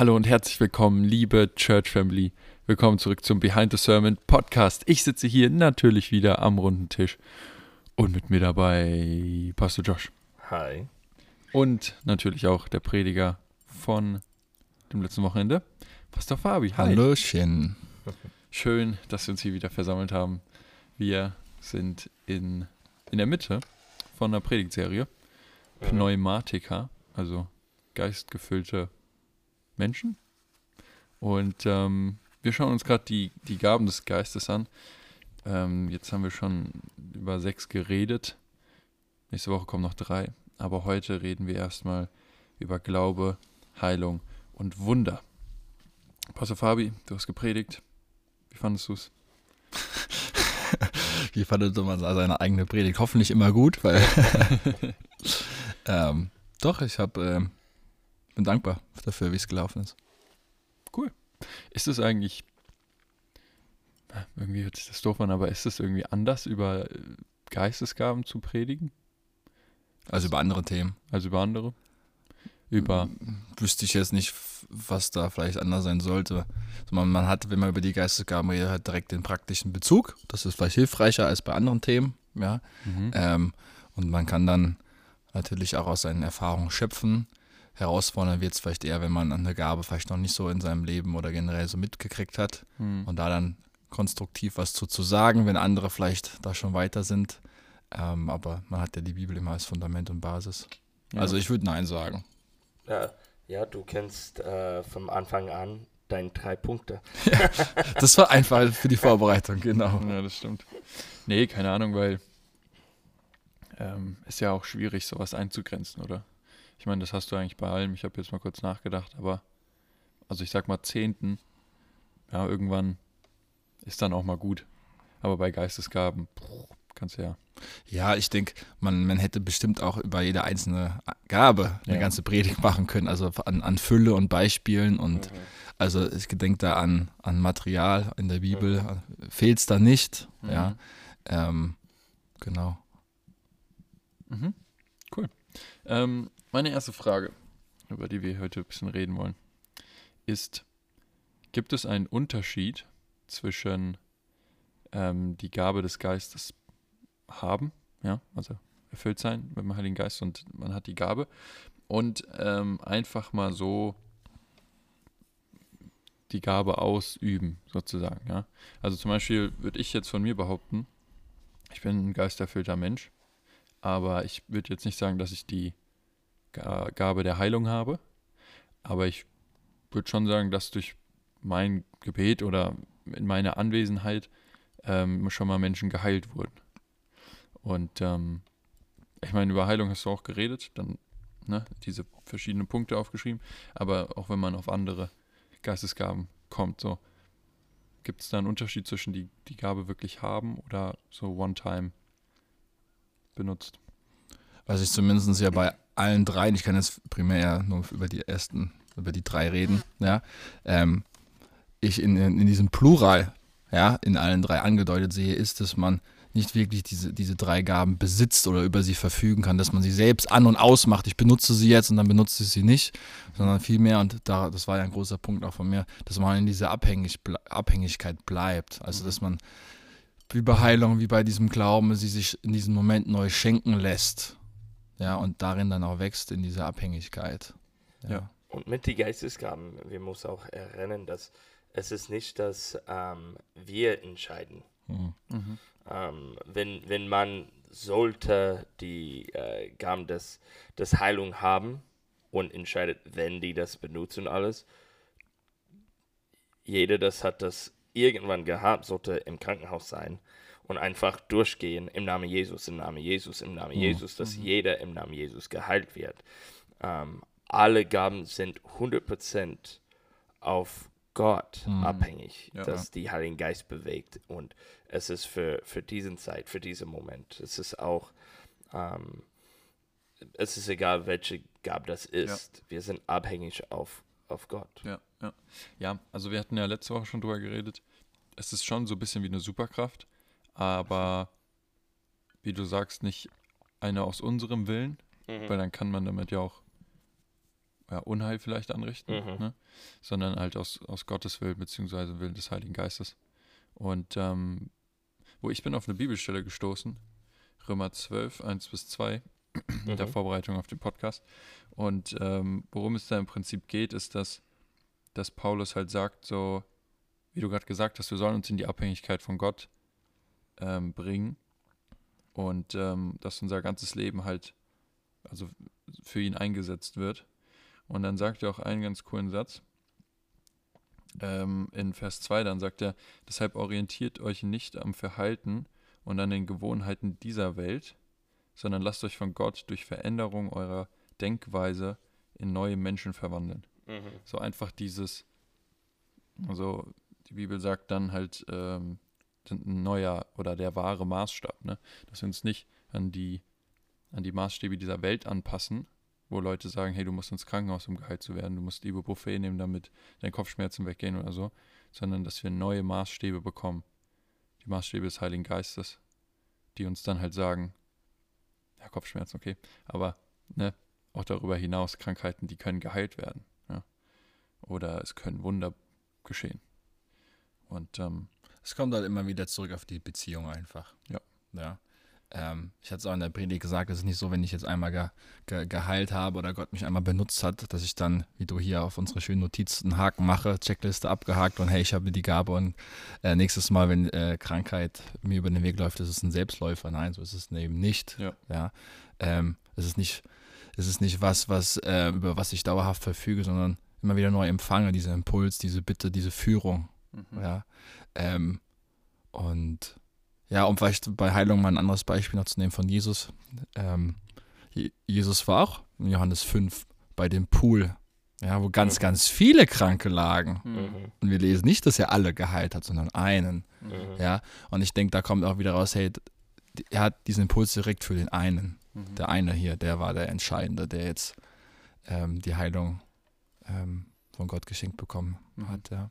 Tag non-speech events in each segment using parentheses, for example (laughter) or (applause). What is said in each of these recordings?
Hallo und herzlich willkommen, liebe Church Family. Willkommen zurück zum Behind the Sermon Podcast. Ich sitze hier natürlich wieder am runden Tisch und mit mir dabei Pastor Josh. Hi. Und natürlich auch der Prediger von dem letzten Wochenende, Pastor Fabi. Hi. Hallöchen. Schön, dass wir uns hier wieder versammelt haben. Wir sind in, in der Mitte von einer Predigtserie. Pneumatika, also geistgefüllte Menschen. Und ähm, wir schauen uns gerade die, die Gaben des Geistes an. Ähm, jetzt haben wir schon über sechs geredet. Nächste Woche kommen noch drei. Aber heute reden wir erstmal über Glaube, Heilung und Wunder. Pastor Fabi, du hast gepredigt. Wie fandest du es? (laughs) Wie fandet man seine eigene Predigt? Hoffentlich immer gut, weil. (laughs) (laughs) ähm, doch, ich hab, ähm, bin dankbar dafür, wie es gelaufen ist. Ist es eigentlich, irgendwie hört sich das doof an, aber ist es irgendwie anders, über äh, Geistesgaben zu predigen? Also über andere Themen. Also über andere? Über, Wüsste ich jetzt nicht, was da vielleicht anders sein sollte. Also man, man hat, wenn man über die Geistesgaben redet, halt direkt den praktischen Bezug. Das ist vielleicht hilfreicher als bei anderen Themen. Ja. mhm. Ähm, und man kann dann natürlich auch aus seinen Erfahrungen schöpfen. Herausfordernd wird es vielleicht eher, wenn man eine Gabe vielleicht noch nicht so in seinem Leben oder generell so mitgekriegt hat Hm. und da dann konstruktiv was zu, zu sagen, wenn andere vielleicht da schon weiter sind. Ähm, aber man hat ja die Bibel immer als Fundament und Basis. Ja. Also ich würde Nein sagen. Ja, ja du kennst äh, vom Anfang an deine drei Punkte. Das war einfach für die Vorbereitung, genau. Ja, das stimmt. Nee, keine Ahnung, weil ähm, ist ja auch schwierig, sowas einzugrenzen, oder? Ich meine, das hast du eigentlich bei allem. Ich habe jetzt mal kurz nachgedacht, aber also ich sag mal Zehnten, ja, irgendwann ist dann auch mal gut. Aber bei Geistesgaben kannst du ja. Ja, ich denke, man, man hätte bestimmt auch über jede einzelne Gabe eine Ja. ganze Predigt machen können. Also an, an Fülle und Beispielen und also ich denke da an, an Material in der Bibel. Fehlt es da nicht. Ja. Ähm, genau. Mhm. Cool. Ähm, meine erste Frage, über die wir heute ein bisschen reden wollen, ist, gibt es einen Unterschied zwischen ähm, die Gabe des Geistes haben, ja, also erfüllt sein mit dem Heiligen Geist und man hat die Gabe und ähm, einfach mal so die Gabe ausüben, sozusagen, ja. Also zum Beispiel würde ich jetzt von mir behaupten, ich bin ein geisterfüllter Mensch, aber ich würde jetzt nicht sagen, dass ich die Gabe der Heilung habe. Aber ich würde schon sagen, dass durch mein Gebet oder in meiner Anwesenheit ähm, schon mal Menschen geheilt wurden. Und ähm, ich meine, über Heilung hast du auch geredet, dann ne, diese verschiedenen Punkte aufgeschrieben. Aber auch wenn man auf andere Geistesgaben kommt, so gibt es da einen Unterschied zwischen die, die Gabe wirklich haben oder so One-Time benutzt. Was ich zumindest ja bei allen dreien, ich kann jetzt primär nur über die ersten, über die drei reden, ja, ähm, ich in, in diesem Plural, ja, in allen drei angedeutet sehe, ist, dass man nicht wirklich diese, diese drei Gaben besitzt oder über sie verfügen kann, dass man sie selbst an- und ausmacht. Ich benutze sie jetzt und dann benutze ich sie nicht, sondern vielmehr, und da, das war ja ein großer Punkt auch von mir, dass man in dieser Abhängig, Abhängigkeit bleibt. Also, dass man wie bei Heilung, wie bei diesem Glauben, sie sich in diesem Moment neu schenken lässt. Ja, und darin dann auch wächst in dieser Abhängigkeit. Ja. Und mit die Geistesgaben, wir müssen auch erinnern, dass es ist nicht, dass ähm, wir entscheiden. Mhm. Ähm, wenn, wenn man sollte die äh, Gaben des, des Heilung haben und entscheidet, wenn die das benutzen alles, jeder, das hat das irgendwann gehabt, sollte im Krankenhaus sein und einfach durchgehen im Namen Jesus, im Namen Jesus, im Namen Jesus, dass jeder im Namen Jesus geheilt wird. Ähm, alle Gaben sind 100% auf Gott abhängig, Ja. dass die Heiligen Geist bewegt und es ist für, für diesen Zeit, für diesen Moment. Es ist auch, ähm, es ist egal, welche Gabe das ist. Wir sind abhängig auf, auf Gott. Ja, ja. Ja, also wir hatten ja letzte Woche schon drüber geredet. Es ist schon so ein bisschen wie eine Superkraft, aber wie du sagst, nicht eine aus unserem Willen, weil dann kann man damit ja auch ja, Unheil vielleicht anrichten, Mhm. ne? sondern halt aus, aus Gottes Willen beziehungsweise Willen des Heiligen Geistes. Und ähm, wo ich bin auf eine Bibelstelle gestoßen, Römer 12, 1 bis 2, (clears throat) in der Mhm. Vorbereitung auf den Podcast. Und ähm, worum es da im Prinzip geht, ist, dass, dass Paulus halt sagt, so, wie du gerade gesagt hast, wir sollen uns in die Abhängigkeit von Gott ähm, bringen und ähm, dass unser ganzes Leben halt, also für ihn eingesetzt wird. Und dann sagt er auch einen ganz coolen Satz. Ähm, in Vers 2 dann sagt er, deshalb orientiert euch nicht am Verhalten und an den Gewohnheiten dieser Welt, sondern lasst euch von Gott durch Veränderung eurer Denkweise in neue Menschen verwandeln. Mhm. So einfach dieses, also die Bibel sagt dann halt, ähm, ein neuer oder der wahre Maßstab, ne? Dass wir uns nicht an die, an die Maßstäbe dieser Welt anpassen, wo Leute sagen, hey, du musst ins Krankenhaus, um geheilt zu werden, du musst Ibuprofen nehmen, damit deine Kopfschmerzen weggehen oder so, sondern dass wir neue Maßstäbe bekommen. Die Maßstäbe des Heiligen Geistes, die uns dann halt sagen, ja, Kopfschmerzen, okay, aber ne, auch darüber hinaus Krankheiten, die können geheilt werden. Ja. Oder es können Wunder geschehen. Und ähm, Es kommt halt immer wieder zurück auf die Beziehung einfach. Ja. Ja. Ähm, ich hatte es auch in der Predigt gesagt, es ist nicht so, wenn ich jetzt einmal ge ge geheilt habe oder Gott mich einmal benutzt hat, dass ich dann, wie du hier auf unsere schönen Notizen einen Haken mache, Checkliste abgehakt und hey, ich habe die Gabe und äh, nächstes Mal, wenn äh, Krankheit mir über den Weg läuft, ist es ein Selbstläufer. Nein, so ist es eben nicht. Ja. Ja. Ähm, es ist nicht, es ist nicht was, was äh, über was ich dauerhaft verfüge, sondern immer wieder neu empfange, dieser Impuls, diese Bitte, diese Führung. Mhm. Ja. Ähm, und ja, um vielleicht bei Heilung mal ein anderes Beispiel noch zu nehmen von Jesus. Ähm, Je- Jesus war auch in Johannes 5 bei dem Pool, ja, wo ganz, Mhm. ganz viele Kranke lagen. Mhm. Mhm. Und wir lesen nicht, dass er alle geheilt hat, sondern einen. Mhm. Ja, und ich denke, da kommt auch wieder raus, hey, er hat diesen Impuls direkt für den einen. Mhm. Der eine hier, der war der Entscheidende, der jetzt ähm, die Heilung ähm, von Gott geschenkt bekommen Mhm. hat. Ja.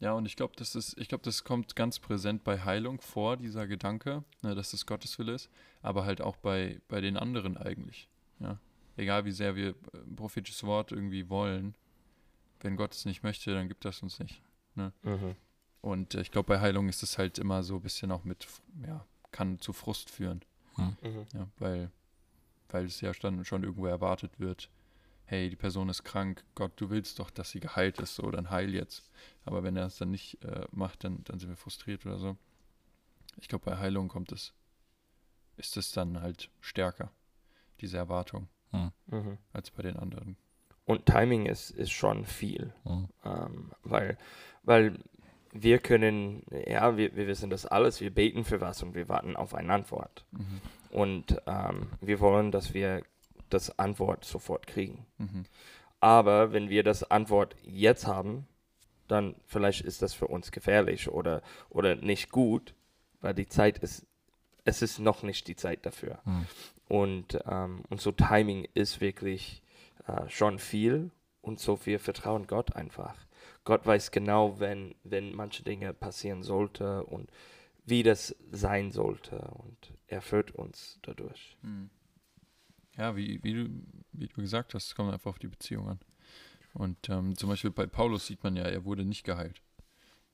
Ja, und ich glaube, das ist, ich glaube, das kommt ganz präsent bei Heilung vor, dieser Gedanke, ne, dass es Gottes Wille ist, aber halt auch bei, bei den anderen eigentlich. Ja. Egal wie sehr wir äh, ein prophetisches Wort irgendwie wollen, wenn Gott es nicht möchte, dann gibt das uns nicht. Mhm. Und äh, ich glaube, bei Heilung ist es halt immer so ein bisschen auch mit, ja, kann zu Frust führen. Mhm. Ja, weil, weil es ja dann schon irgendwo erwartet wird, hey, die Person ist krank, Gott, du willst doch, dass sie geheilt ist, so, dann heil jetzt. Aber wenn er es dann nicht äh, macht, dann, dann sind wir frustriert oder so. Ich glaube, bei Heilung kommt es, ist es dann halt stärker, diese Erwartung, Mhm. als bei den anderen. Und Timing ist, ist schon viel. Mhm. Ähm, weil, weil wir können, ja, wir, wir wissen das alles, wir beten für was und wir warten auf eine Antwort. Mhm. Und ähm, wir wollen, dass wir das Antwort sofort kriegen. Mhm. Aber wenn wir das Antwort jetzt haben, dann vielleicht ist das für uns gefährlich oder, oder nicht gut, weil die Zeit ist, es ist noch nicht die Zeit dafür. Mhm. Und, ähm, und so Timing ist wirklich äh, schon viel und so wir vertrauen Gott einfach. Gott weiß genau, wenn, wenn manche Dinge passieren sollte und wie das sein sollte und er führt uns dadurch. Mhm. Ja, wie, wie, du, wie du gesagt hast, es kommt einfach auf die Beziehung an. Und ähm, zum Beispiel bei Paulus sieht man ja, er wurde nicht geheilt.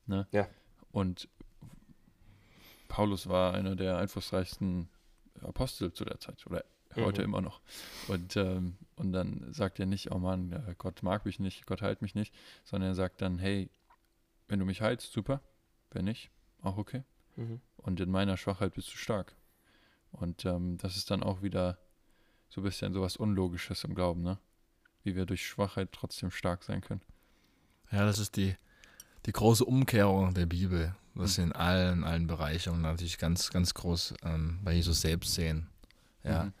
Ne? Ja. Und Paulus war einer der einflussreichsten Apostel zu der Zeit oder heute Mhm. immer noch. Und, ähm, und dann sagt er nicht, oh Mann, äh, Gott mag mich nicht, Gott heilt mich nicht, sondern er sagt dann, hey, wenn du mich heilst, super. Wenn nicht, auch okay. Mhm. Und in meiner Schwachheit bist du stark. Und ähm, das ist dann auch wieder so ein bisschen sowas Unlogisches im Glauben, ne? Wie wir durch Schwachheit trotzdem stark sein können. Ja, das ist die, die große Umkehrung der Bibel, was wir in allen, allen Bereichen natürlich ganz, ganz groß ähm, bei Jesus selbst sehen. Ja, Mhm.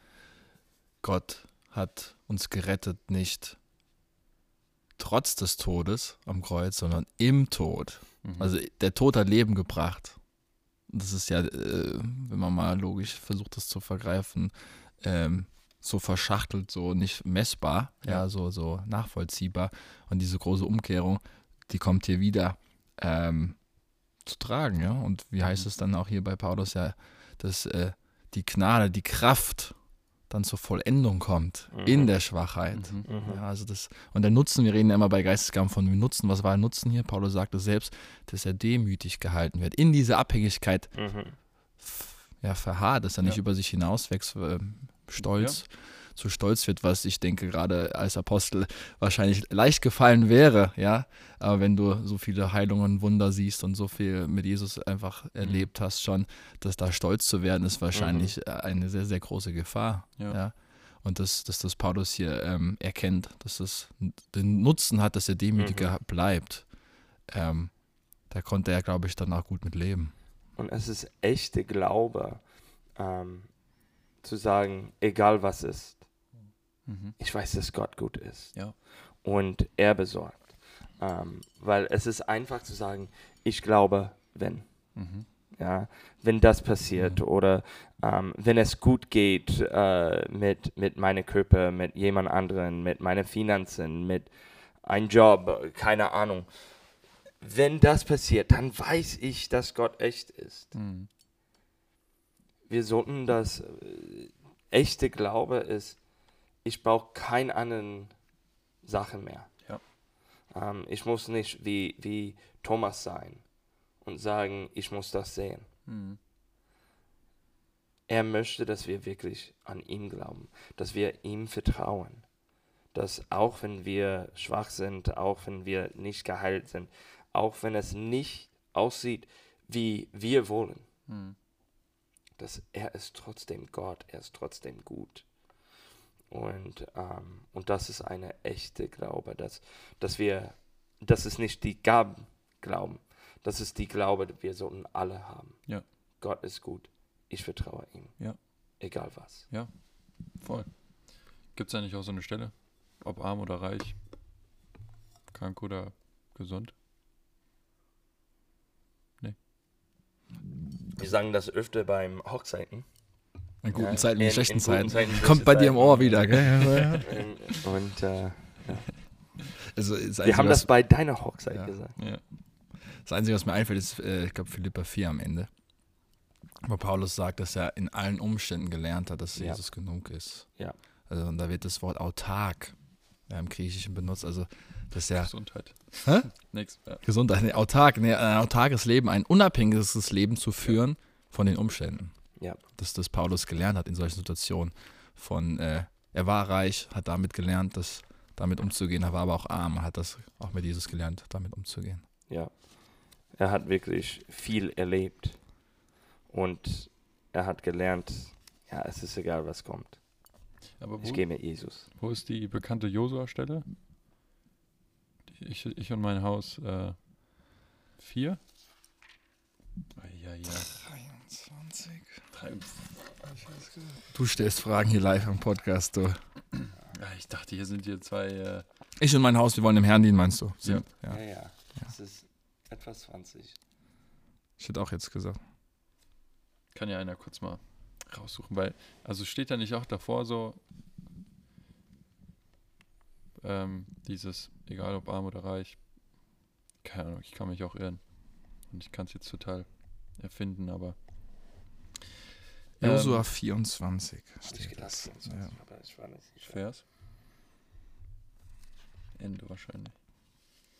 Gott hat uns gerettet, nicht trotz des Todes am Kreuz, sondern im Tod. Mhm. Also der Tod hat Leben gebracht. Das ist ja, äh, wenn man mal logisch versucht, das zu vergreifen, ähm, so verschachtelt, so nicht messbar, ja, Ja. so, so nachvollziehbar. Und diese große Umkehrung, die kommt hier wieder ähm, zu tragen, ja. Und wie heißt Mhm. es dann auch hier bei Paulus ja, dass äh, die Gnade, die Kraft dann zur Vollendung kommt in der Schwachheit. Mhm. Ja, also das, und der Nutzen, wir reden ja immer bei Geistesgaben von Nutzen. Was war der Nutzen hier? Paulus sagte selbst, dass er demütig gehalten wird. In diese Abhängigkeit Mhm. ja, verharrt, dass er nicht Ja. über sich hinauswächst, stolz, zu stolz wird, was ich denke, gerade als Apostel wahrscheinlich leicht gefallen wäre, ja. Aber wenn du so viele Heilungen und Wunder siehst und so viel mit Jesus einfach erlebt hast schon, dass da stolz zu werden, ist wahrscheinlich äh, eine sehr, sehr große Gefahr. Ja. Ja. Und dass, dass das Paulus hier ähm, erkennt, dass das den Nutzen hat, dass er demütiger bleibt. Ähm, da konnte er, glaube ich, dann auch gut mit leben. Und es ist echte Glaube, ähm, zu sagen, egal was ist, Mhm. ich weiß, dass Gott gut ist. Ja. Und er besorgt. Ähm, weil es ist einfach zu sagen, ich glaube, wenn. Mhm. Ja, wenn das passiert Mhm. oder ähm, wenn es gut geht äh, mit, mit meinem Körper, mit jemand anderen, mit meinen Finanzen, mit einem Job, keine Ahnung. Wenn das passiert, dann weiß ich, dass Gott echt ist. Wir sollten das äh, echte Glaube ist, ich brauche keine anderen Sachen mehr. Ja. Ähm, ich muss nicht wie, wie Thomas sein und sagen, ich muss das sehen. Mhm. Er möchte, dass wir wirklich an ihn glauben, dass wir ihm vertrauen. Dass auch wenn wir schwach sind, auch wenn wir nicht geheilt sind, auch wenn es nicht aussieht, wie wir wollen, Mhm. Dass er ist trotzdem Gott, er ist trotzdem gut. Und, ähm, und das ist eine echte Glaube, dass, dass wir, das ist nicht die Gaben glauben, das ist die Glaube, die wir sollten alle haben. Ja. Gott ist gut, ich vertraue ihm. Ja. Egal was. Voll. Gibt es da nicht auch so eine Stelle? Ob arm oder reich? Krank oder gesund? Wir sagen das öfter beim Hochzeiten. In guten Ja, Zeiten, in, in- schlechten in Zeiten. Zeiten, Kommt bei dir im Zeiten. Ohr wieder, gell? (laughs) Und äh, Also, das, wir haben was, das bei deiner Hochzeit Ja. gesagt. Ja. das Einzige, was mir einfällt, ist, äh, ich glaube, Philippa 4 am Ende. Wo Paulus sagt, dass er in allen Umständen gelernt hat, dass Ja. Jesus genug ist. Ja. Also, und da wird das Wort autark ja, im Griechischen benutzt. Also, dass er Gesundheit. Hä? Nix. Ja. Gesundheit, nee, autark, nee, ein autarkes Leben, ein unabhängiges Leben zu führen von den Umständen. Ja. Dass das Paulus gelernt hat in solchen Situationen. Von, äh, er war reich, hat damit gelernt, das damit umzugehen, er war aber auch arm, hat das auch mit Jesus gelernt, damit umzugehen. Ja. Er hat wirklich viel erlebt. Und er hat gelernt, ja, es ist egal, was kommt. Aber Ich wo, gehe mit Jesus. wo ist die bekannte Josua-Stelle? Ich, ich und mein Haus äh, vier? Ja, ja. 23. Drei, Du stellst Fragen hier live am Podcast, du. ja, ich dachte, hier sind hier zwei. Äh, Ich und mein Haus, wir wollen dem Herrn dienen, meinst du? Sind, ja. Ja, ja. Es ist etwa 20. Ich hätte auch jetzt gesagt. kann ja einer kurz mal raussuchen, weil, also steht da nicht auch davor so, ähm, dieses, egal ob arm oder reich, keine Ahnung, ich kann mich auch irren. Und ich kann es jetzt total erfinden, aber. Josua Ähm, 24 Hatte ich gedacht, das. 24, Ja. aber ich war nicht sicher. Vers. Ende wahrscheinlich.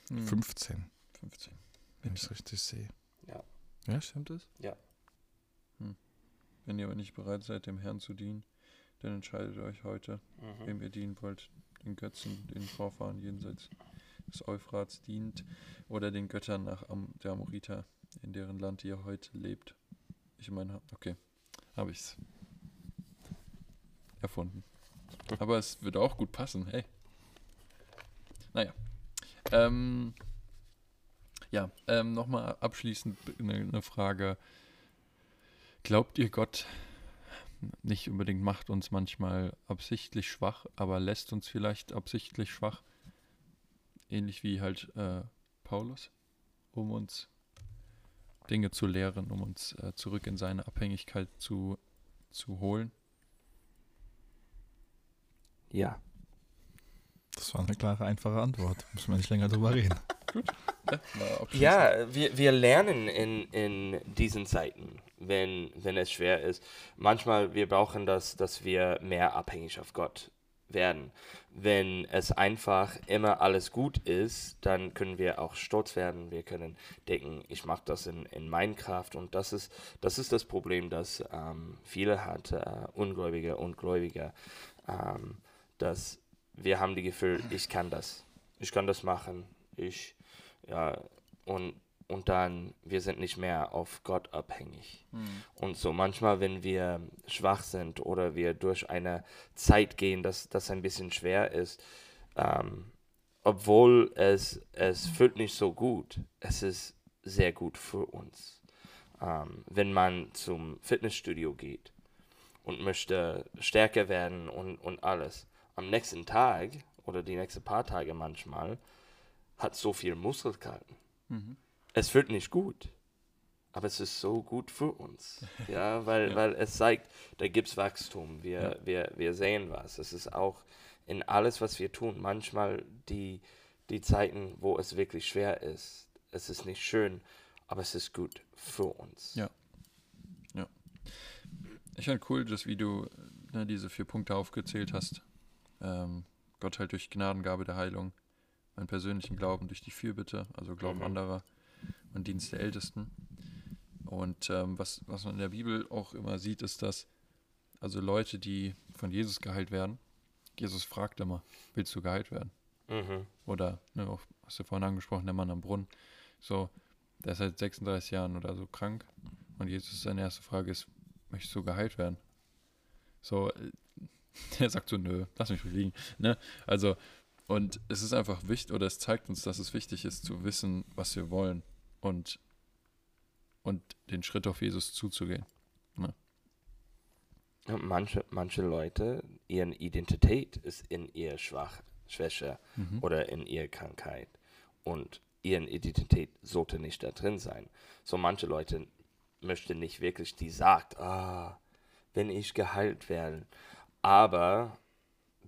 Hm, 15, 15. wenn ich es richtig sehe. Ja. Ja, stimmt das? Wenn ihr aber nicht bereit seid, dem Herrn zu dienen, dann entscheidet euch heute, Mhm. wem ihr dienen wollt, den Götzen, den Vorfahren jenseits des Euphrats dient oder den Göttern nach Am der Amoriter, in deren Land ihr heute lebt. Ich meine, okay, habe ich's erfunden. Aber es würde auch gut passen, hey. Naja. Ähm, ja, ähm, nochmal abschließend eine, eine Frage. Glaubt ihr, Gott nicht unbedingt macht uns manchmal absichtlich schwach, aber lässt uns vielleicht absichtlich schwach? Ähnlich wie halt äh, Paulus, um uns Dinge zu lehren, um uns äh, zurück in seine Abhängigkeit zu, zu holen. Ja. Das war eine klare, einfache Antwort. Muss man nicht länger drüber reden. Ja, mal abschließend. Ja, wir, wir lernen in, in diesen Zeiten. wenn, wenn es schwer ist. Manchmal wir brauchen das, dass wir mehr abhängig auf Gott werden. Wenn es einfach immer alles gut ist, dann können wir auch stolz werden. Wir können denken, ich mache das in, in Kraft. Und das ist das, ist das Problem, das ähm, viele hat, äh, Ungläubige und Gläubige, ähm, dass wir haben die Gefühl, ich kann das. Ich kann das machen. Ich, ja, und und dann wir sind nicht mehr auf Gott abhängig. Mhm. Und so manchmal, wenn wir schwach sind oder wir durch eine Zeit gehen, dass das ein bisschen schwer ist, ähm, obwohl es, es fühlt nicht so gut, es ist sehr gut für uns. Ähm, wenn man zum Fitnessstudio geht und möchte stärker werden und, und alles, am nächsten Tag oder die nächsten paar Tage manchmal hat so viel Muskelkater. Mhm es fühlt nicht gut, aber es ist so gut für uns. (laughs) Ja, weil, ja. weil es zeigt, da gibt es Wachstum. Wir, ja. wir, wir sehen was. Es ist auch in alles, was wir tun, manchmal die, die Zeiten, wo es wirklich schwer ist. Es ist nicht schön, aber es ist gut für uns. Ja. Ja. Ich fand cool, dass wie du ne, diese vier Punkte aufgezählt hast. Ähm, Gott halt durch Gnadengabe der Heilung, meinen persönlichen Glauben durch die Fürbitte, also Glauben mhm. anderer und Dienst der Ältesten. Und ähm, was, was man in der Bibel auch immer sieht, ist, dass also Leute, die von Jesus geheilt werden, Jesus fragt immer, willst du geheilt werden? Mhm. Oder, ne, auch, hast du vorhin angesprochen, der Mann am Brunnen. So, der ist seit 36 Jahren oder so krank. Und Jesus, seine erste Frage ist, möchtest du geheilt werden? So, äh, (laughs) der sagt so, nö, lass mich liegen. Ne? Also, und es ist einfach wichtig, oder es zeigt uns, dass es wichtig ist, zu wissen, was wir wollen und, und den Schritt auf Jesus zuzugehen. Ne? Manche, manche Leute, ihre Identität ist in ihr Schwach, Schwäche mhm. oder in ihrer Krankheit. Und ihre Identität sollte nicht da drin sein. So manche Leute möchten nicht wirklich, die sagt, ah, wenn ich geheilt werde. Aber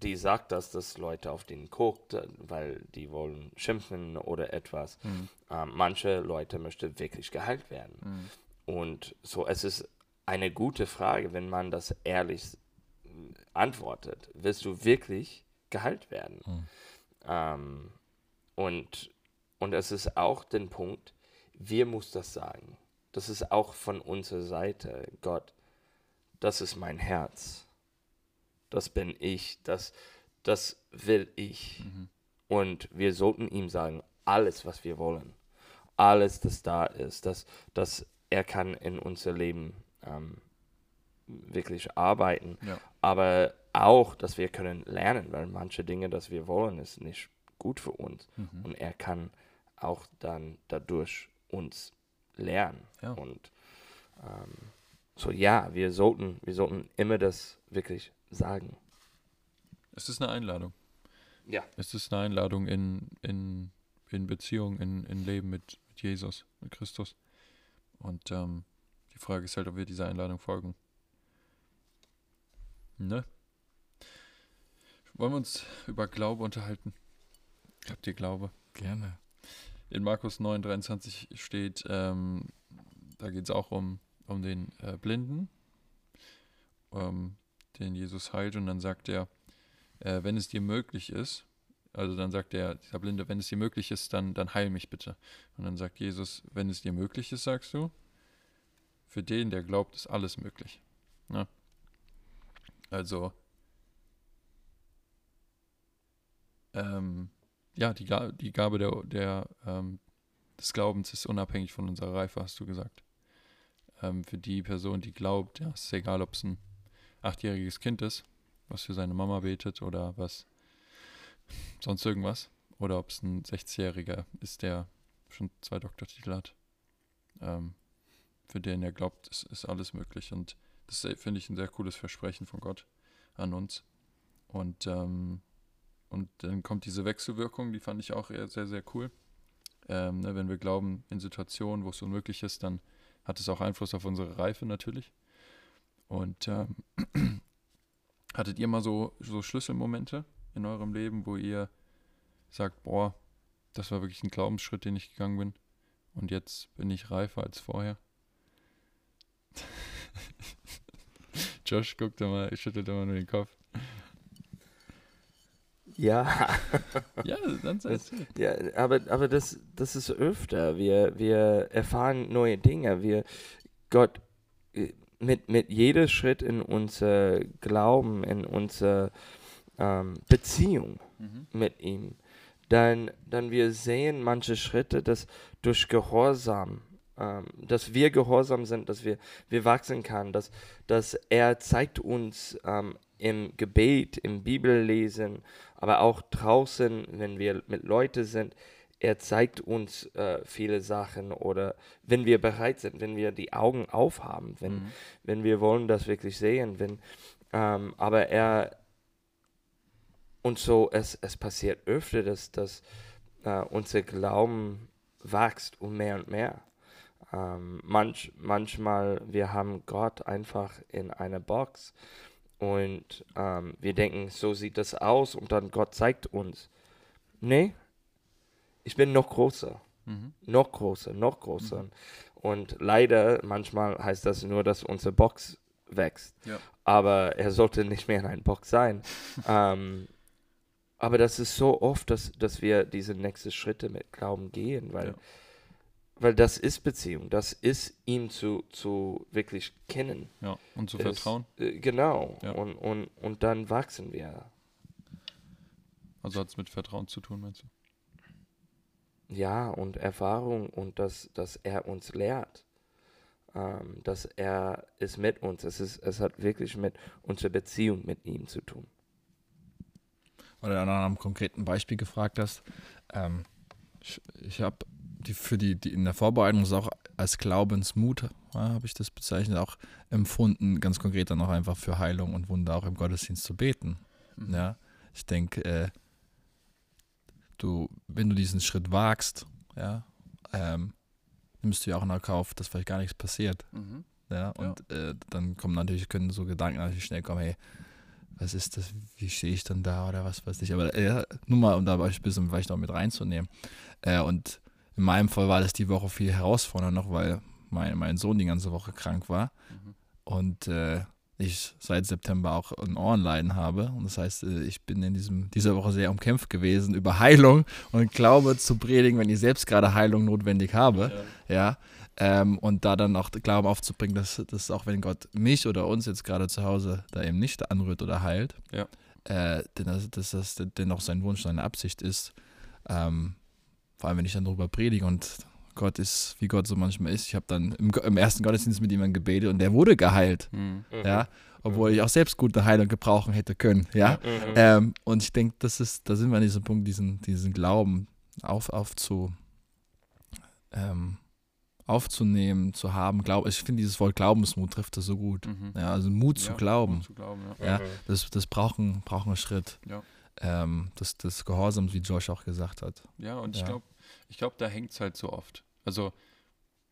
die sagt das, dass Leute auf den guckt, weil die wollen schimpfen oder etwas. Mhm. Ähm, manche Leute möchten wirklich geheilt werden. Mhm. Und so, es ist eine gute Frage, wenn man das ehrlich antwortet. Willst du wirklich geheilt werden? Mhm. Ähm, und, und es ist auch den Punkt, wir muss das sagen. Das ist auch von unserer Seite. Gott, das ist mein Herz das bin ich, das, das will ich. Mhm. Und wir sollten ihm sagen, alles, was wir wollen, alles, das da ist, dass, dass er kann in unser Leben ähm, wirklich arbeiten, ja. aber auch, dass wir können lernen, weil manche Dinge, das wir wollen, ist nicht gut für uns. Mhm. Und er kann auch dann dadurch uns lernen. Ja. Und ähm, so ja, wir sollten, wir sollten immer das wirklich sagen. Es ist eine Einladung. Ja. Es ist eine Einladung in, in, in Beziehung, in, in Leben mit, mit Jesus, mit Christus. Und ähm, die Frage ist halt, ob wir dieser Einladung folgen. Ne? Wollen wir uns über Glaube unterhalten? Habt ihr Glaube? Gerne. In Markus 9, 23 steht, ähm, da geht es auch um, um den äh, Blinden, ähm, den Jesus heilt. Und dann sagt er, äh, wenn es dir möglich ist, also dann sagt der, dieser Blinde, wenn es dir möglich ist, dann, dann heil mich bitte. Und dann sagt Jesus, wenn es dir möglich ist, sagst du, für den, der glaubt, ist alles möglich. Ne? Also, ähm, ja, die, die Gabe der, der, ähm, des Glaubens ist unabhängig von unserer Reife, hast du gesagt. Ähm, für die Person, die glaubt, ja, es ist egal, ob es ein achtjähriges Kind ist, was für seine Mama betet oder was sonst irgendwas. Oder ob es ein 60-Jähriger ist, der schon zwei Doktortitel hat. Ähm, für den er glaubt, ist, ist alles möglich. Und das finde ich ein sehr cooles Versprechen von Gott an uns. Und, ähm, und dann kommt diese Wechselwirkung, die fand ich auch sehr, sehr cool. Ähm, ne, wenn wir glauben, in Situationen, wo es unmöglich ist, dann hat es auch Einfluss auf unsere Reife natürlich. Und ähm, (clears throat) hattet ihr mal so, so Schlüsselmomente in eurem Leben, wo ihr sagt, boah, das war wirklich ein Glaubensschritt, den ich gegangen bin und jetzt bin ich reifer als vorher? (laughs) Josh guckt immer, schüttelt immer nur den Kopf. Ja. (laughs) ja, dann es. Ja, aber, aber das, das ist öfter. Wir, wir erfahren neue Dinge. Wir, Gott, äh, mit, mit jedem Schritt in unser Glauben, in unsere ähm, Beziehung mhm. mit ihm, dann, dann wir sehen manche Schritte, dass durch Gehorsam, ähm, dass wir gehorsam sind, dass wir, wir wachsen kann, dass, dass er zeigt uns ähm, im Gebet, im Bibellesen, aber auch draußen, wenn wir mit Leuten sind, er zeigt uns äh, viele Sachen oder wenn wir bereit sind, wenn wir die Augen aufhaben, wenn, mhm. wenn wir wollen das wirklich sehen, wenn, ähm, aber er und so es, es passiert öfter, dass, dass äh, unser Glauben wächst und mehr und mehr. Ähm, manch, manchmal wir haben Gott einfach in einer Box und ähm, wir denken, so sieht das aus und dann Gott zeigt uns. Nee, ich bin noch größer. Mhm. Noch größer, noch größer. Mhm. Und leider, manchmal heißt das nur, dass unsere Box wächst. Ja. Aber er sollte nicht mehr in einer Box sein. (laughs) ähm, aber das ist so oft, dass, dass wir diese nächsten Schritte mit Glauben gehen, weil, ja. weil das ist Beziehung, das ist ihm zu, zu wirklich kennen. Ja, und zu vertrauen. Äh, genau, ja. und, und, und dann wachsen wir. Also hat es mit Vertrauen zu tun, meinst du? Ja, und Erfahrung und dass, dass er uns lehrt, ähm, dass er ist mit uns. Es, ist, es hat wirklich mit unserer Beziehung mit ihm zu tun. Weil du nach einem konkreten Beispiel gefragt hast, ähm, ich, ich habe die für die, die in der Vorbereitung auch als Glaubensmut, ja, habe ich das bezeichnet, auch empfunden, ganz konkret dann auch einfach für Heilung und Wunder auch im Gottesdienst zu beten. Mhm. Ja, ich denke, äh, du, wenn du diesen Schritt wagst, ja, ähm, nimmst du ja auch in Kauf, dass vielleicht gar nichts passiert. Mhm. Ja, und ja. Äh, dann kommen natürlich, können so Gedanken natürlich schnell kommen, hey, was ist das, wie stehe ich dann da oder was weiß ich. Aber äh, nur mal, um da ein bisschen vielleicht noch mit reinzunehmen. Äh, und in meinem Fall war das die Woche viel herausfordernder noch, weil mein, mein Sohn die ganze Woche krank war. Mhm. Und äh, ich seit September auch ein Ohrenleiden habe. Und das heißt, äh, ich bin in diesem, dieser Woche sehr umkämpft gewesen über Heilung und Glaube zu predigen, wenn ich selbst gerade Heilung notwendig habe. Ja. ja ähm, und da dann auch Glauben aufzubringen, dass, dass auch wenn Gott mich oder uns jetzt gerade zu Hause da eben nicht anrührt oder heilt, ja. äh, dass, dass das dennoch sein Wunsch, seine Absicht ist. Ähm, vor allem, wenn ich dann darüber predige und Gott ist, wie Gott so manchmal ist. Ich habe dann im, im, ersten Gottesdienst mit jemandem gebetet und der wurde geheilt. Mhm. Ja, obwohl ich auch selbst gute Heilung gebrauchen hätte können. Ja, mhm. ähm, und ich denke, das ist, da sind wir an diesem Punkt, diesen, diesen Glauben auf, aufzu, ähm, aufzunehmen, zu haben. Glaub, ich finde dieses Wort Glaubensmut trifft das so gut. Mhm. Ja, also Mut zu ja, glauben. Mut zu glauben ja. ja. das, das braucht einen, braucht einen Schritt. Ja. Ähm, das, das Gehorsams, wie Josh auch gesagt hat. Ja, und ich glaube, ich glaube, da hängt es halt so oft. Also,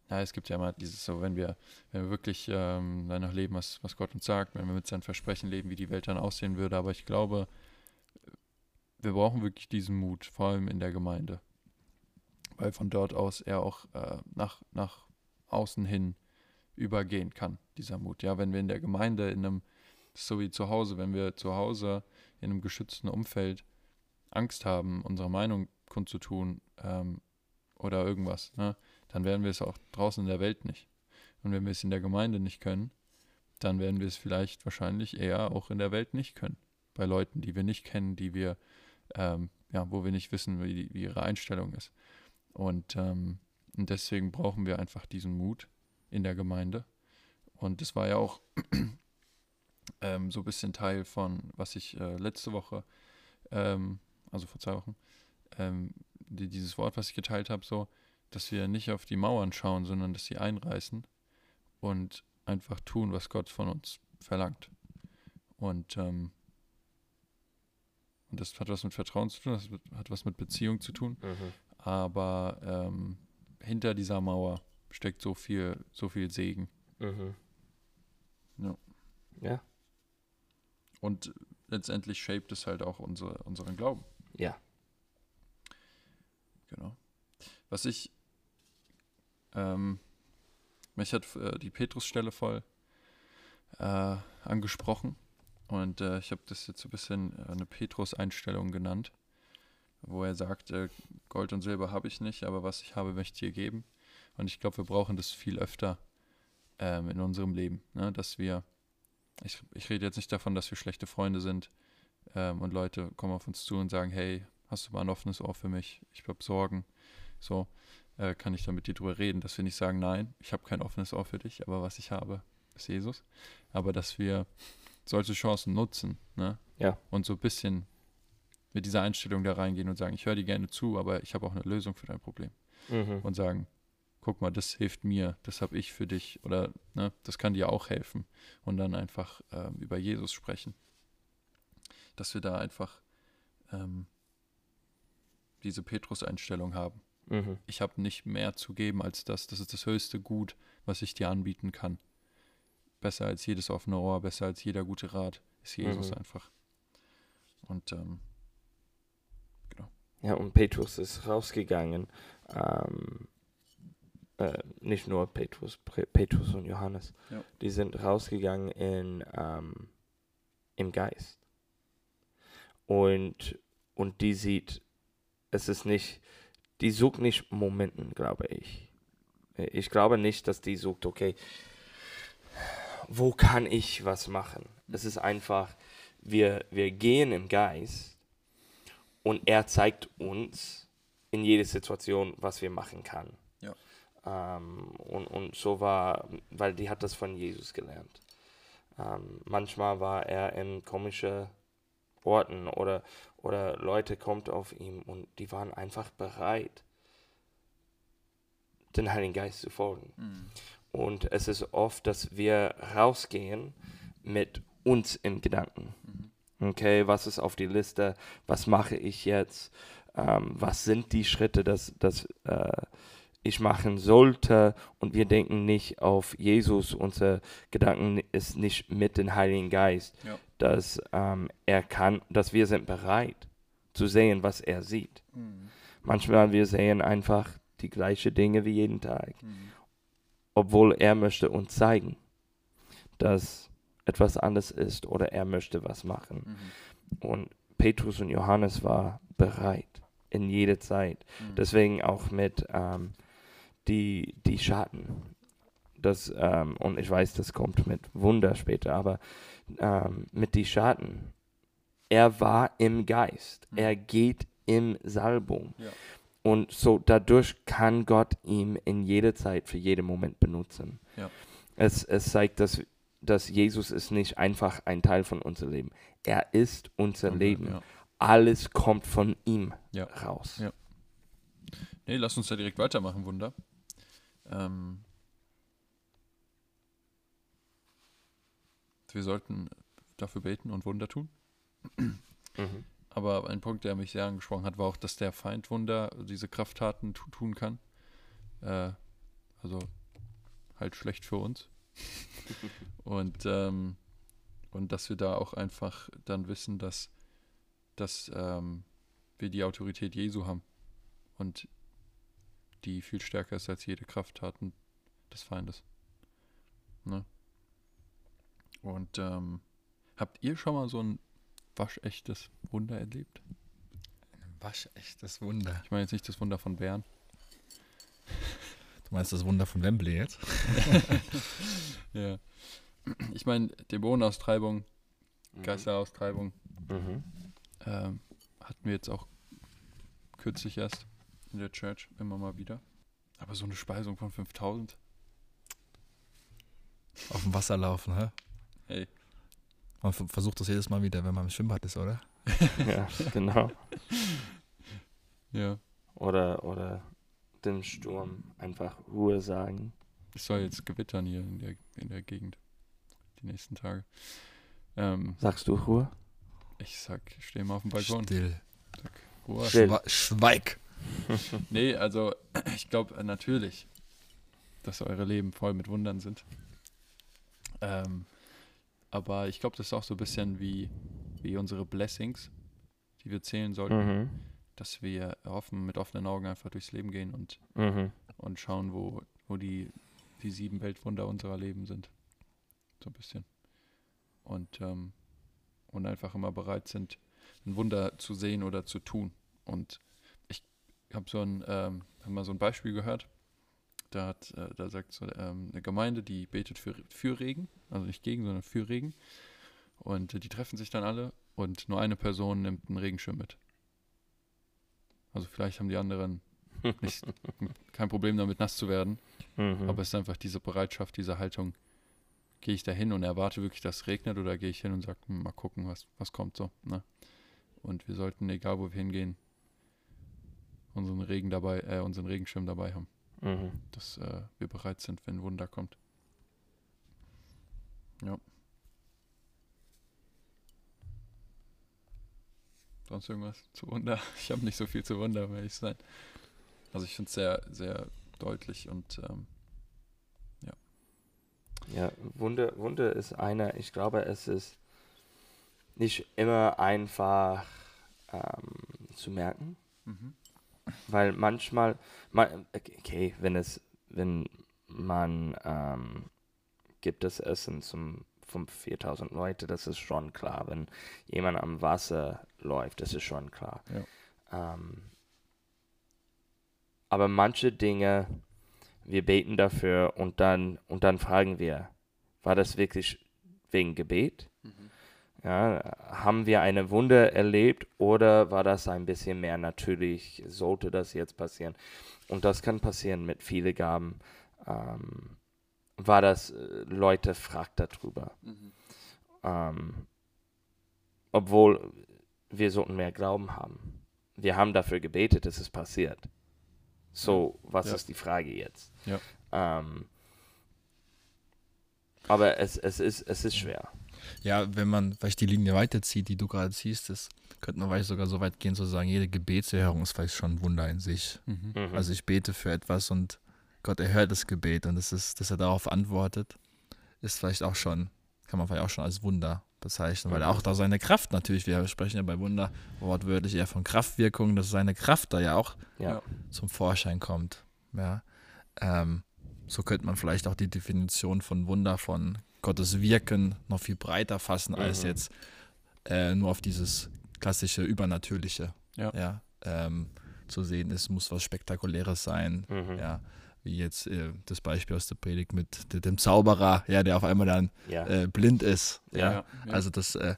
ja, es gibt ja immer dieses so, wenn wir, wenn wir wirklich ähm, danach leben, was, was Gott uns sagt, wenn wir mit seinen Versprechen leben, wie die Welt dann aussehen würde. Aber ich glaube, wir brauchen wirklich diesen Mut, vor allem in der Gemeinde. Weil von dort aus er auch äh, nach, nach außen hin übergehen kann, dieser Mut. Ja, wenn wir in der Gemeinde, in einem, so wie zu Hause, wenn wir zu Hause in einem geschützten Umfeld Angst haben, unsere Meinung kundzutun, ähm, oder irgendwas, ne? dann werden wir es auch draußen in der Welt nicht. Und wenn wir es in der Gemeinde nicht können, dann werden wir es vielleicht wahrscheinlich eher auch in der Welt nicht können. Bei Leuten, die wir nicht kennen, die wir, ähm, ja, wo wir nicht wissen, wie, wie ihre Einstellung ist. Und, ähm, und deswegen brauchen wir einfach diesen Mut in der Gemeinde. Und das war ja auch (clears throat) ähm, so ein bisschen Teil von, was ich äh, letzte Woche, ähm, also vor zwei Wochen, ähm, die, dieses Wort, was ich geteilt habe, so, dass wir nicht auf die Mauern schauen, sondern dass sie einreißen und einfach tun, was Gott von uns verlangt. Und, ähm, und das hat was mit Vertrauen zu tun, das hat was mit Beziehung zu tun. Mhm. Aber ähm, hinter dieser Mauer steckt so viel, so viel Segen. Mhm. Ja. Ja. Und letztendlich shaped es halt auch unsere, unseren Glauben. Ja. Genau. Was ich, ähm, mich hat äh, die Petrusstelle voll äh, angesprochen. Und äh, ich habe das jetzt so ein bisschen äh, eine Petrus-Einstellung genannt, wo er sagt, äh, Gold und Silber habe ich nicht, aber was ich habe, möchte ich dir geben. Und ich glaube, wir brauchen das viel öfter ähm, in unserem Leben, ne? dass wir, ich, ich rede jetzt nicht davon, dass wir schlechte Freunde sind ähm, und Leute kommen auf uns zu und sagen, hey, hast du mal ein offenes Ohr für mich? Ich habe Sorgen. So äh, kann ich da mit dir drüber reden, dass wir nicht sagen, nein, ich habe kein offenes Ohr für dich, aber was ich habe, ist Jesus. Aber dass wir solche Chancen nutzen, ne? Ja. Und so ein bisschen mit dieser Einstellung da reingehen und sagen, ich höre dir gerne zu, aber ich habe auch eine Lösung für dein Problem. Mhm. Und sagen, guck mal, das hilft mir, das habe ich für dich oder ne, das kann dir auch helfen. Und dann einfach ähm, über Jesus sprechen. Dass wir da einfach ähm, diese Petrus-Einstellung haben. Mhm. Ich habe nicht mehr zu geben als das. Das ist das höchste Gut, was ich dir anbieten kann. Besser als jedes offene Ohr, besser als jeder gute Rat ist Jesus Mhm. einfach. Und ähm, Ja, und Petrus ist rausgegangen. Ähm, äh, nicht nur Petrus, Petrus und Johannes. Ja. Die sind rausgegangen in, ähm, im Geist. Und, und die sieht, es ist nicht, die sucht nicht Momenten, glaube ich. Ich glaube nicht, dass die sucht, okay, wo kann ich was machen? Es ist einfach, wir, wir gehen im Geist und er zeigt uns in jeder Situation, was wir machen kann. Ja. Ähm, und, und so war, weil die hat das von Jesus gelernt. Ähm, manchmal war er in komische Orten oder, oder Leute kommt auf ihn und die waren einfach bereit, den Heiligen Geist zu folgen. Und es ist oft, dass wir rausgehen mit uns im Gedanken. Okay, was ist auf die Liste? Was mache ich jetzt? Ähm, was sind die Schritte, dass, dass äh, ich machen sollte? Und wir denken nicht auf Jesus. Unser Gedanken ist nicht mit dem Heiligen Geist, Ja. dass ähm, er kann, dass wir sind bereit zu sehen, was er sieht. Manchmal wir sehen einfach die gleichen Dinge wie jeden Tag obwohl er möchte uns zeigen, dass etwas anders ist oder er möchte was machen. Mhm. Und Petrus und Johannes war bereit in jeder Zeit. Mhm. Deswegen auch mit ähm, die, die Schatten. Das, ähm, und ich weiß, das kommt mit Wunder später, aber ähm, mit die Schatten. Er war im Geist. Mhm. Er geht im Salbung. Ja. Und so dadurch kann Gott ihn in jeder Zeit für jeden Moment benutzen. Ja. Es, es zeigt, dass, dass Jesus ist nicht einfach ein Teil von unserem Leben. Er ist unser Leben. Ja. Alles kommt von ihm raus. Nee, lass uns da direkt weitermachen, Wunder. Ähm, wir sollten dafür beten und Wunder tun. Mhm. Aber ein Punkt, der mich sehr angesprochen hat, war auch, dass der Feind Wunder, diese Krafttaten tu tun kann. Äh, also halt schlecht für uns. (laughs) und, ähm, und dass wir da auch einfach dann wissen, dass, dass ähm, wir die Autorität Jesu haben und die viel stärker ist als jede Krafttaten des Feindes. Ne? Und ähm, habt ihr schon mal so ein waschechtes Wunder erlebt? Waschechtes Wunder. Ich meine jetzt nicht das Wunder von Bern. Du meinst das Wunder von Wembley jetzt? (laughs) Ja. Ich meine, Dämonenaustreibung, Mhm. Geisteraustreibung Mhm. ähm, hatten wir jetzt auch kürzlich erst in der Church immer mal wieder. Aber so eine Speisung von 5000, Auf dem Wasser laufen, hä? hey, Man versucht das jedes Mal wieder, wenn man im Schwimmbad ist, oder? (laughs) ja, genau. (laughs) ja. Oder, oder dem Sturm einfach Ruhe sagen. Es soll jetzt gewittern hier in der, in der Gegend. Die nächsten Tage. Ähm, Sagst du Ruhe? ich sag, ich stehe mal auf dem Balkon. Still. Sag, Ruhe. Still. Schwa Schweig. (laughs) Nee, also (clears throat) ich glaube natürlich, dass eure Leben voll mit Wundern sind. Ähm, aber ich glaube, das ist auch so ein bisschen wie, wie unsere Blessings, die wir zählen sollten, Mhm. dass wir offen, mit offenen Augen einfach durchs Leben gehen und, Mhm. und schauen, wo, wo die, die sieben Weltwunder unserer Leben sind. So ein bisschen. und, ähm, und einfach immer bereit sind, ein Wunder zu sehen oder zu tun. Und habe so ein, ähm, hab mal so ein Beispiel gehört. Da, hat, äh, da sagt so ähm, eine Gemeinde, die betet für, für Regen, also nicht gegen, sondern für Regen. Und äh, die treffen sich dann alle und nur eine Person nimmt einen Regenschirm mit. Also vielleicht haben die anderen (laughs) nicht, kein Problem damit, nass zu werden. Mhm. Aber es ist einfach diese Bereitschaft, diese Haltung. Gehe ich da hin und erwarte wirklich, dass es regnet oder gehe ich hin und sage, hm, mal gucken, was, was kommt so. Ne? Und wir sollten, egal wo wir hingehen, unseren Regen dabei, äh, unseren Regenschirm dabei haben. Mhm. Dass äh, wir bereit sind, wenn ein Wunder kommt. Ja. Sonst irgendwas zu Wunder? (laughs) Ich habe nicht so viel zu Wunder, um ehrlich zu sein. Also ich finde es sehr, sehr deutlich und ähm, Ja, Wunder, Wunder ist eine, ich glaube, es ist nicht immer einfach ähm, zu merken, mhm. Weil manchmal, ma- okay, wenn es, wenn man ähm, gibt das Essen zum 5.000, 4.000 Leute, das ist schon klar. Wenn jemand am Wasser läuft, das ist schon klar. Ähm, aber manche Dinge, wir beten dafür und dann, und dann fragen wir, war das wirklich wegen Gebet? Ja, haben wir eine Wunder erlebt oder war das ein bisschen mehr natürlich? Sollte das jetzt passieren? Und das kann passieren mit vielen Gaben. Ähm, war das, äh, Leute fragt darüber. Ähm, obwohl wir sollten mehr Glauben haben. Wir haben dafür gebetet, dass es passiert. So, was Ja. ist die Frage jetzt? Ja. Ähm, aber es, es, ist, es ist schwer. Ja, wenn man vielleicht die Linie weiterzieht, die du gerade ziehst, ist, könnte man vielleicht sogar so weit gehen zu sagen, jede Gebetserhörung ist vielleicht schon ein Wunder in sich. Mhm. Mhm. Also ich bete für etwas und Gott erhört das Gebet und das ist, dass er darauf antwortet, ist vielleicht auch schon, kann man vielleicht auch schon als Wunder bezeichnen, weil Mhm. auch da seine Kraft natürlich, wir sprechen ja bei Wunder wortwörtlich eher von Kraftwirkung, dass seine Kraft da ja auch. Ja. zum Vorschein kommt. Ja. Ähm, so könnte man vielleicht auch die Definition von Wunder, von Gottes Wirken noch viel breiter fassen, als Mhm. jetzt äh, nur auf dieses klassische Übernatürliche Ja. ähm, zu sehen. Es muss was Spektakuläres sein. Mhm. Ja. Wie jetzt äh, das Beispiel aus der Predigt mit de- dem Zauberer, ja, der auf einmal dann Ja. äh, blind ist. Ja. Ja, ja. Also das, äh,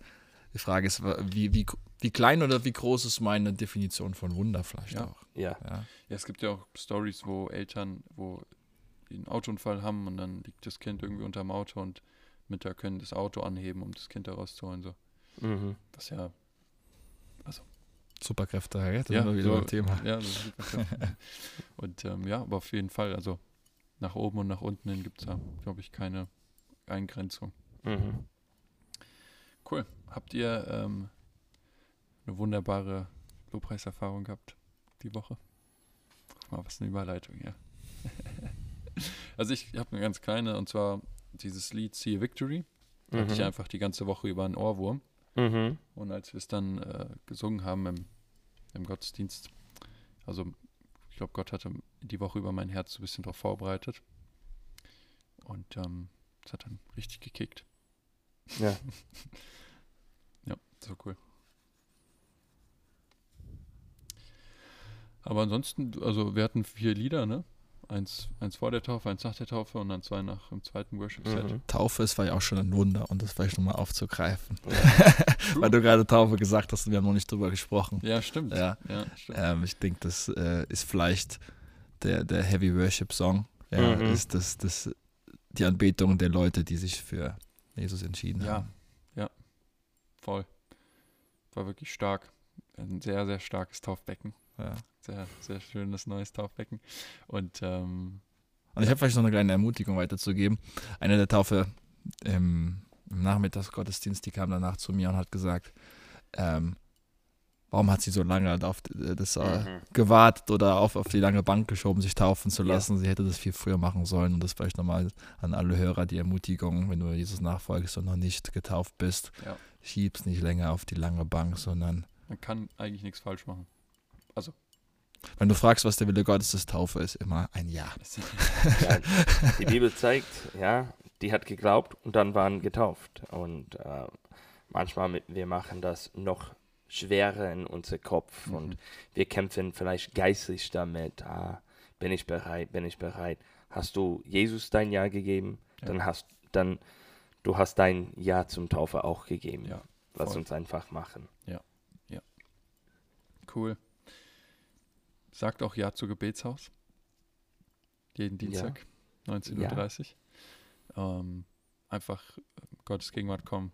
die Frage ist, wie, wie, wie klein oder wie groß ist meine Definition von Wunder vielleicht Ja. auch? ja. Ja. Ja, es gibt ja auch Stories, wo Eltern, wo die einen Autounfall haben und dann liegt das Kind irgendwie unterm Auto und Mütter können das Auto anheben, um das Kind da rauszuholen. So. Mhm. Das ist ja, Superkräfte, ja, das Ja, ist immer wieder so- ein Thema. ja, das ist super krass. (laughs) Und ähm, ja, aber auf jeden Fall, also nach oben und nach unten hin gibt es da, glaube ich, keine Eingrenzung. Mhm. Cool. Habt ihr ähm, eine wunderbare Lobpreiserfahrung gehabt die Woche? Guck mal, was eine Überleitung, ja. (laughs) also ich habe eine ganz kleine und zwar dieses Lied See a Victory. Da hatte ich Mhm. einfach die ganze Woche über einen Ohrwurm. Mhm. Und als wir es dann äh, gesungen haben im, im Gottesdienst, also ich glaube, Gott hatte die Woche über mein Herz so ein bisschen darauf vorbereitet. Und ähm, es hat dann richtig gekickt. Ja. (laughs) Ja, so cool. Aber ansonsten, also wir hatten vier Lieder, ne? Eins, eins vor der Taufe, eins nach der Taufe und dann zwei nach im zweiten Worship-Set. Mhm. Taufe ist war ja auch schon ein Wunder und das vielleicht nochmal aufzugreifen. True. (laughs) Weil du gerade Taufe gesagt hast und wir haben noch nicht drüber gesprochen. Ja, stimmt. Ja. ja stimmt. Ähm, ich denke, das äh, ist vielleicht der, der Heavy Worship Song. Ja, Mhm. ist das, das die Anbetung der Leute, die sich für Jesus entschieden Ja, haben. ja, voll. War wirklich stark. Ein sehr, sehr starkes Taufbecken. Ja. Sehr, sehr schönes neues Taufbecken. Und ähm, Und ich habe vielleicht noch eine kleine Ermutigung weiterzugeben. Eine der Taufe im, im Nachmittagsgottesdienst, die kam danach zu mir und hat gesagt, ähm, warum hat sie so lange halt auf das äh, Mhm. gewartet oder auf, auf die lange Bank geschoben, sich taufen zu Ja. lassen. Sie hätte das viel früher machen sollen und das vielleicht nochmal an alle Hörer die Ermutigung, wenn du Jesus nachfolgst und noch nicht getauft bist, Ja. schieb's nicht länger auf die lange Bank, sondern man kann eigentlich nichts falsch machen. Wenn du fragst, was der Wille Gottes ist, Taufe ist immer ein Ja. (laughs) Ja, die Bibel zeigt, ja, die hat geglaubt und dann waren getauft. Und äh, manchmal wir machen das noch schwerer in unser Kopf Mhm. und wir kämpfen vielleicht geistlich damit. Ah, bin ich bereit? Bin ich bereit? Hast du Jesus dein Ja gegeben? Ja. Dann hast dann du hast dein Ja zum Taufe auch gegeben. Ja, Lass uns einfach machen. Cool. Sagt auch Ja zu Gebetshaus. Jeden Dienstag, 19.30 Uhr. Ähm, einfach äh, Gottes Gegenwart kommen,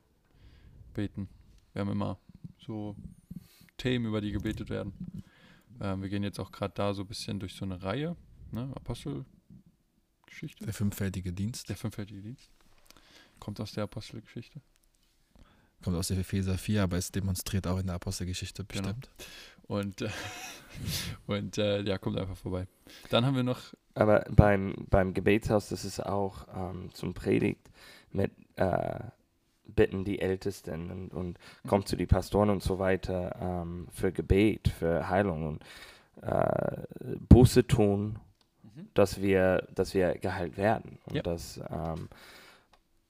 beten. Wir haben immer so Themen, über die gebetet werden. Ähm, wir gehen jetzt auch gerade da so ein bisschen durch so eine Reihe, ne? Apostelgeschichte. Der fünffältige Dienst Der fünffältige Dienst. Kommt aus der Apostelgeschichte. kommt aus der Epheser 4, aber ist demonstriert auch in der Apostelgeschichte Genau. Und, äh, (laughs) und äh, ja, kommt einfach vorbei. Dann haben wir noch Aber beim, beim Gebetshaus, das ist auch ähm, zum Predigt mit äh, Bitten die Ältesten und, und kommt zu die Pastoren und so weiter ähm, für Gebet, für Heilung und äh, Buße tun, dass wir, dass wir geheilt werden. Und, Ja. das, ähm,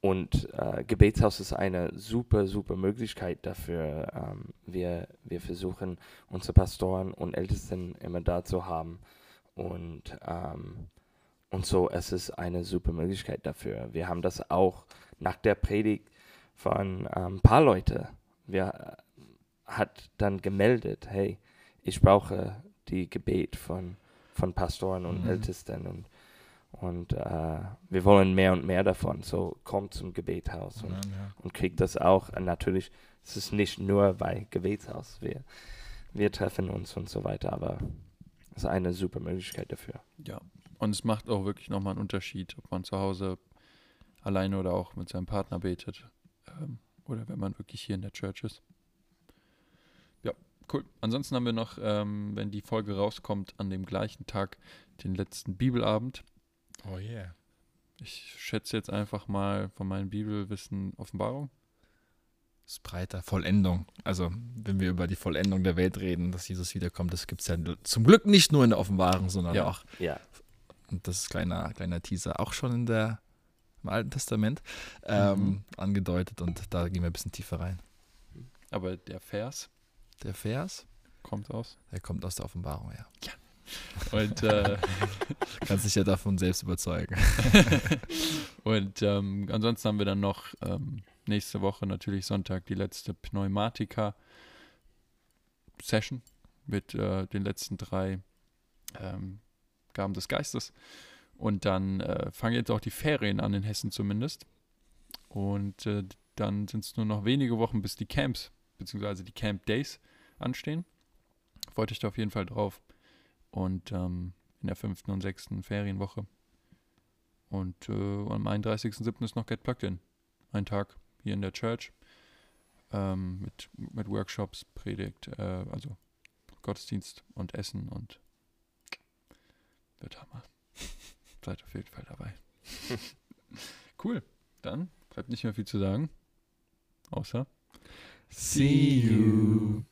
und äh, Gebetshaus ist eine super, super Möglichkeit dafür. Ähm, wir, wir versuchen, unsere Pastoren und Ältesten immer da zu haben. Und, ähm, und so, es ist eine super Möglichkeit dafür. Wir haben das auch nach der Predigt von ähm, ein paar Leute. Wir äh, hat dann gemeldet, hey, ich brauche die Gebet von, von Pastoren und Mhm. Ältesten und, und äh, wir wollen mehr und mehr davon. So kommt zum Gebetshaus und, Ja, ja. und kriegt das auch. Und natürlich, es ist nicht nur bei Gebetshaus. Wir, wir treffen uns und so weiter, aber es ist eine super Möglichkeit dafür. Ja, und es macht auch wirklich nochmal einen Unterschied, ob man zu Hause alleine oder auch mit seinem Partner betet ähm, oder wenn man wirklich hier in der Church ist. Ja, cool. Ansonsten haben wir noch, ähm, wenn die Folge rauskommt, an dem gleichen Tag den letzten Bibelabend. Oh yeah. Ich schätze jetzt einfach mal von meinem Bibelwissen Offenbarung. Das ist breiter. Vollendung. Also, wenn wir über die Vollendung der Welt reden, dass Jesus wiederkommt, das gibt es ja zum Glück nicht nur in der Offenbarung, sondern Ja. auch, Ja, und das ist kleiner, kleiner Teaser, auch schon in der, im Alten Testament ähm, Mhm. angedeutet und da gehen wir ein bisschen tiefer rein. Aber der Vers Der Vers, kommt aus. der kommt aus der Offenbarung, ja. (laughs) Und, äh, (laughs) Kannst dich ja davon selbst überzeugen. (laughs) und ähm, ansonsten haben wir dann noch ähm, nächste Woche natürlich Sonntag die letzte Pneumatika-Session mit äh, den letzten drei ähm, Gaben des Geistes. Und dann äh, fangen jetzt auch die Ferien an in Hessen zumindest. Und äh, dann sind es nur noch wenige Wochen, bis die Camps, beziehungsweise die Camp Days anstehen. Freut euch da auf jeden Fall drauf. Und ähm, in der fünften und sechsten Ferienwoche. Und äh, am 31.07. ist noch Get Plugged In. Ein Tag hier in der Church ähm, mit, mit Workshops, Predigt, äh, also Gottesdienst und Essen und wird Hammer. (laughs) Seid auf jeden Fall dabei. (laughs) cool. Dann bleibt nicht mehr viel zu sagen. Außer See you.